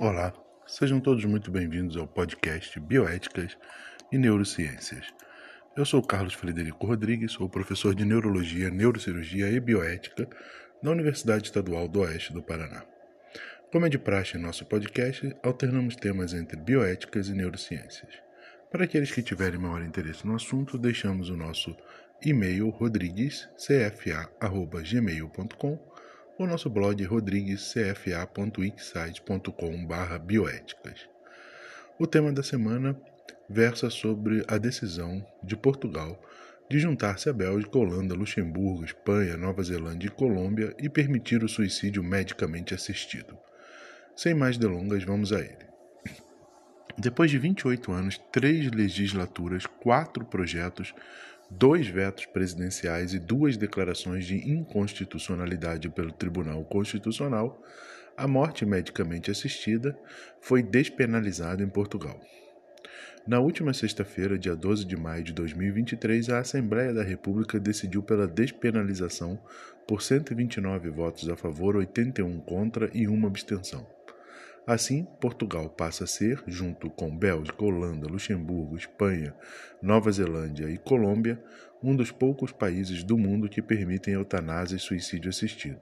Olá, sejam todos muito bem-vindos ao podcast Bioéticas e Neurociências. Eu sou Carlos Frederico Rodrigues, sou professor de Neurologia, Neurocirurgia e Bioética da Universidade Estadual do Oeste do Paraná. Como é de praxe em nosso podcast, alternamos temas entre bioéticas e neurociências. Para aqueles que tiverem maior interesse no assunto, deixamos o nosso e-mail rodriguescfa.gmail.com o nosso blog rodriguescfa.wixsite.com.br bioéticas. O tema da semana versa sobre a decisão de Portugal de juntar-se à Bélgica, Holanda, Luxemburgo, Espanha, Nova Zelândia e Colômbia e permitir o suicídio medicamente assistido. Sem mais delongas, vamos a ele. Depois de 28 anos, três legislaturas, quatro projetos, dois vetos presidenciais e duas declarações de inconstitucionalidade pelo Tribunal Constitucional, a morte medicamente assistida foi despenalizada em Portugal. Na última sexta-feira, dia 12 de maio de 2023, a Assembleia da República decidiu pela despenalização por 129 votos a favor, 81 contra e uma abstenção. Assim, Portugal passa a ser, junto com Bélgica, Holanda, Luxemburgo, Espanha, Nova Zelândia e Colômbia, um dos poucos países do mundo que permitem eutanásia e suicídio assistido.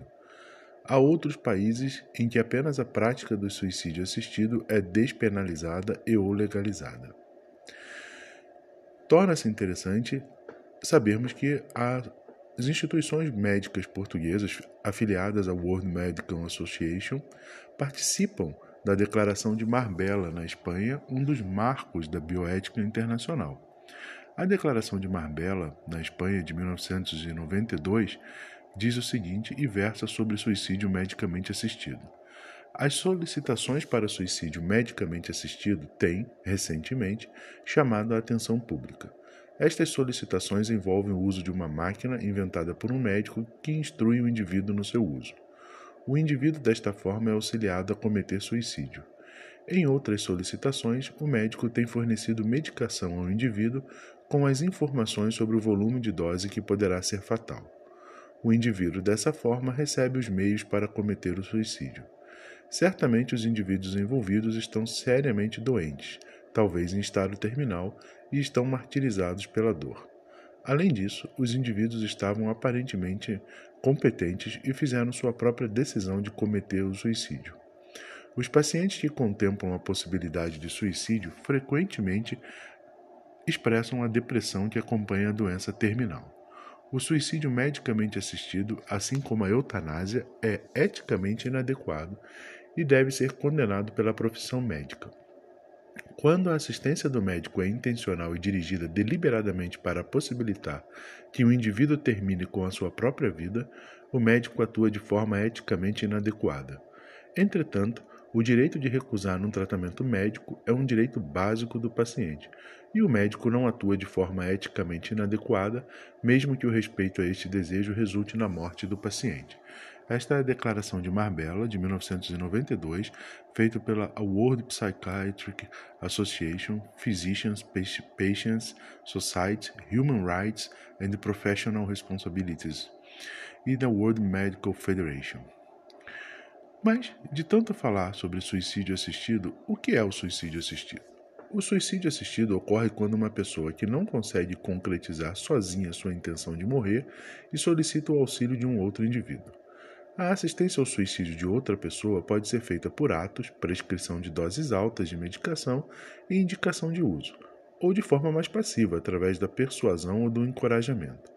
Há outros países em que apenas a prática do suicídio assistido é despenalizada e ou legalizada. Torna-se interessante sabermos que as instituições médicas portuguesas afiliadas à World Medical Association participam da Declaração de Marbella, na Espanha, um dos marcos da bioética internacional. A Declaração de Marbella, na Espanha, de 1992, diz o seguinte e versa sobre suicídio medicamente assistido. As solicitações para suicídio medicamente assistido têm, recentemente, chamado a atenção pública. Estas solicitações envolvem o uso de uma máquina inventada por um médico que instrui o indivíduo no seu uso. O indivíduo, desta forma, é auxiliado a cometer suicídio. Em outras solicitações, o médico tem fornecido medicação ao indivíduo com as informações sobre o volume de dose que poderá ser fatal. O indivíduo, dessa forma, recebe os meios para cometer o suicídio. Certamente os indivíduos envolvidos estão seriamente doentes, talvez em estado terminal, e estão martirizados pela dor. Além disso, os indivíduos estavam aparentemente competentes e fizeram sua própria decisão de cometer o suicídio. Os pacientes que contemplam a possibilidade de suicídio frequentemente expressam a depressão que acompanha a doença terminal. O suicídio medicamente assistido, assim como a eutanásia, é eticamente inadequado e deve ser condenado pela profissão médica. Quando a assistência do médico é intencional e dirigida deliberadamente para possibilitar que o indivíduo termine com a sua própria vida, o médico atua de forma eticamente inadequada. Entretanto, o direito de recusar um tratamento médico é um direito básico do paciente, e o médico não atua de forma eticamente inadequada, mesmo que o respeito a este desejo resulte na morte do paciente. Esta é a Declaração de Marbella, de 1992, feita pela World Psychiatric Association, Physicians, Patients, Society, Human Rights and Professional Responsibilities e da World Medical Federation. Mas, de tanto falar sobre suicídio assistido, o que é o suicídio assistido? O suicídio assistido ocorre quando uma pessoa que não consegue concretizar sozinha sua intenção de morrer e solicita o auxílio de um outro indivíduo. A assistência ao suicídio de outra pessoa pode ser feita por atos, prescrição de doses altas de medicação e indicação de uso, ou de forma mais passiva, através da persuasão ou do encorajamento.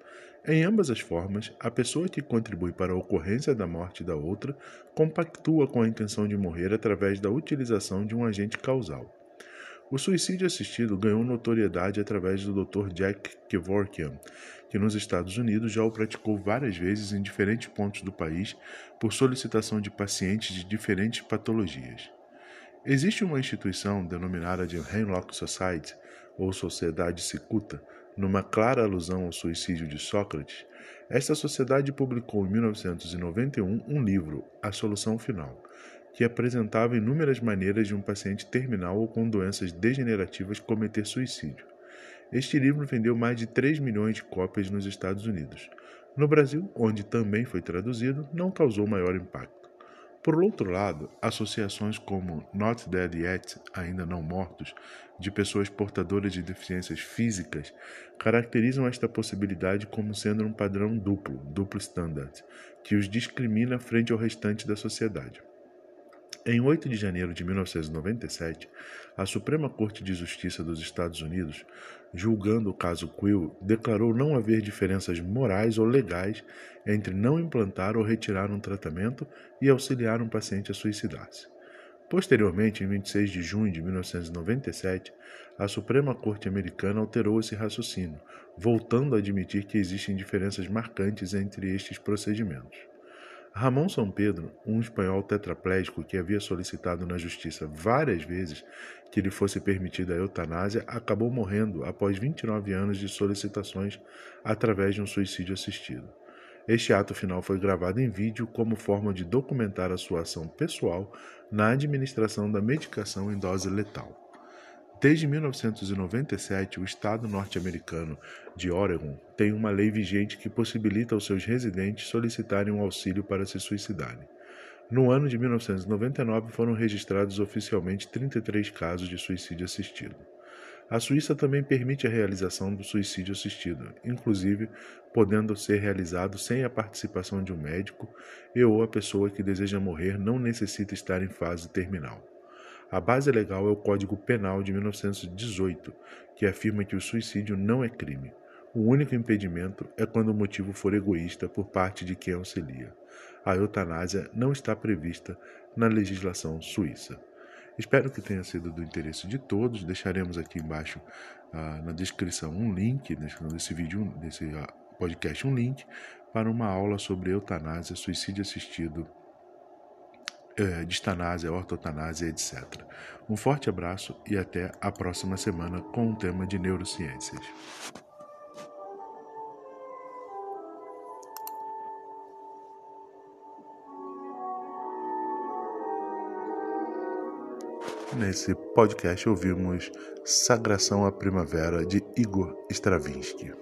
Em ambas as formas, a pessoa que contribui para a ocorrência da morte da outra compactua com a intenção de morrer através da utilização de um agente causal. O suicídio assistido ganhou notoriedade através do Dr. Jack Kevorkian, que nos Estados Unidos já o praticou várias vezes em diferentes pontos do país por solicitação de pacientes de diferentes patologias. Existe uma instituição denominada de Hemlock Society, ou Sociedade Cicuta, numa clara alusão ao suicídio de Sócrates. Esta sociedade publicou em 1991 um livro, A Solução Final, que apresentava inúmeras maneiras de um paciente terminal ou com doenças degenerativas cometer suicídio. Este livro vendeu mais de 3 milhões de cópias nos Estados Unidos. No Brasil, onde também foi traduzido, não causou maior impacto. Por outro lado, associações como Not Dead Yet, ainda não mortos, de pessoas portadoras de deficiências físicas, caracterizam esta possibilidade como sendo um padrão duplo, duplo standard, que os discrimina frente ao restante da sociedade. Em 8 de janeiro de 1997, a Suprema Corte de Justiça dos Estados Unidos, julgando o caso Quill, declarou não haver diferenças morais ou legais entre não implantar ou retirar um tratamento e auxiliar um paciente a suicidar-se. Posteriormente, em 26 de junho de 1997, a Suprema Corte Americana alterou esse raciocínio, voltando a admitir que existem diferenças marcantes entre estes procedimentos. Ramon São Pedro, um espanhol tetraplégico que havia solicitado na justiça várias vezes que lhe fosse permitida a eutanásia, acabou morrendo após 29 anos de solicitações através de um suicídio assistido. Este ato final foi gravado em vídeo como forma de documentar a sua ação pessoal na administração da medicação em dose letal. Desde 1997, o estado norte-americano de Oregon tem uma lei vigente que possibilita aos seus residentes solicitarem um auxílio para se suicidarem. No ano de 1999 foram registrados oficialmente 33 casos de suicídio assistido. A Suíça também permite a realização do suicídio assistido, inclusive podendo ser realizado sem a participação de um médico e ou a pessoa que deseja morrer não necessita estar em fase terminal. A base legal é o Código Penal de 1918, que afirma que o suicídio não é crime. O único impedimento é quando o motivo for egoísta por parte de quem auxilia. A eutanásia não está prevista na legislação suíça. Espero que tenha sido do interesse de todos. Deixaremos aqui embaixo ah, na descrição um link desse vídeo, desse ah, podcast, um link para uma aula sobre eutanásia, suicídio assistido é, distanásia, ortotanásia, etc. Um forte abraço e até a próxima semana com um tema de neurociências. Nesse podcast ouvimos Sagração à Primavera de Igor Stravinsky.